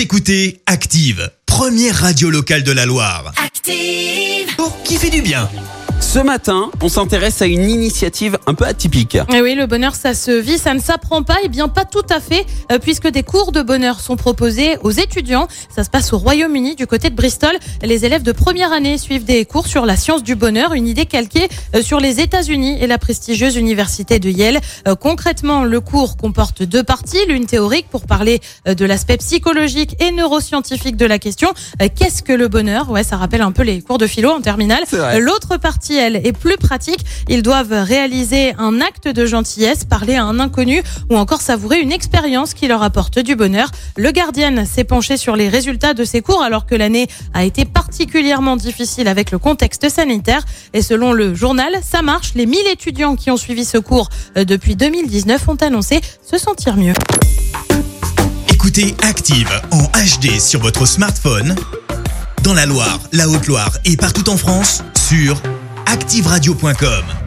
Vous écoutez Active, première radio locale de la Loire. Active. Pour qui fait du bien. Ce matin, on s'intéresse à une initiative un peu atypique. Et oui, le bonheur, ça se vit, ça ne s'apprend pas. Eh bien, pas tout à fait, euh, puisque des cours de bonheur sont proposés aux étudiants. Ça se passe au Royaume-Uni, du côté de Bristol. Les élèves de première année suivent des cours sur la science du bonheur, une idée calquée euh, sur les États-Unis et la prestigieuse université de Yale. Euh, concrètement, le cours comporte deux parties, l'une théorique pour parler de l'aspect psychologique et neuroscientifique de la question. Qu'est-ce que le bonheur? Ouais, ça rappelle un peu les cours de philo en terminale. L'autre partie, elle, est plus pratique. Ils doivent réaliser un acte de gentillesse, parler à un inconnu ou encore savourer une expérience qui leur apporte du bonheur. Le Guardian s'est penché sur les résultats de ces cours alors que l'année a été particulièrement difficile avec le contexte sanitaire. Et selon le journal, ça marche. Les 1000 étudiants qui ont suivi ce cours euh, depuis 2019 ont annoncé se sentir mieux. Écoutez Active en HD sur votre smartphone, dans la Loire, la Haute-Loire et partout en France, sur activeradio.com.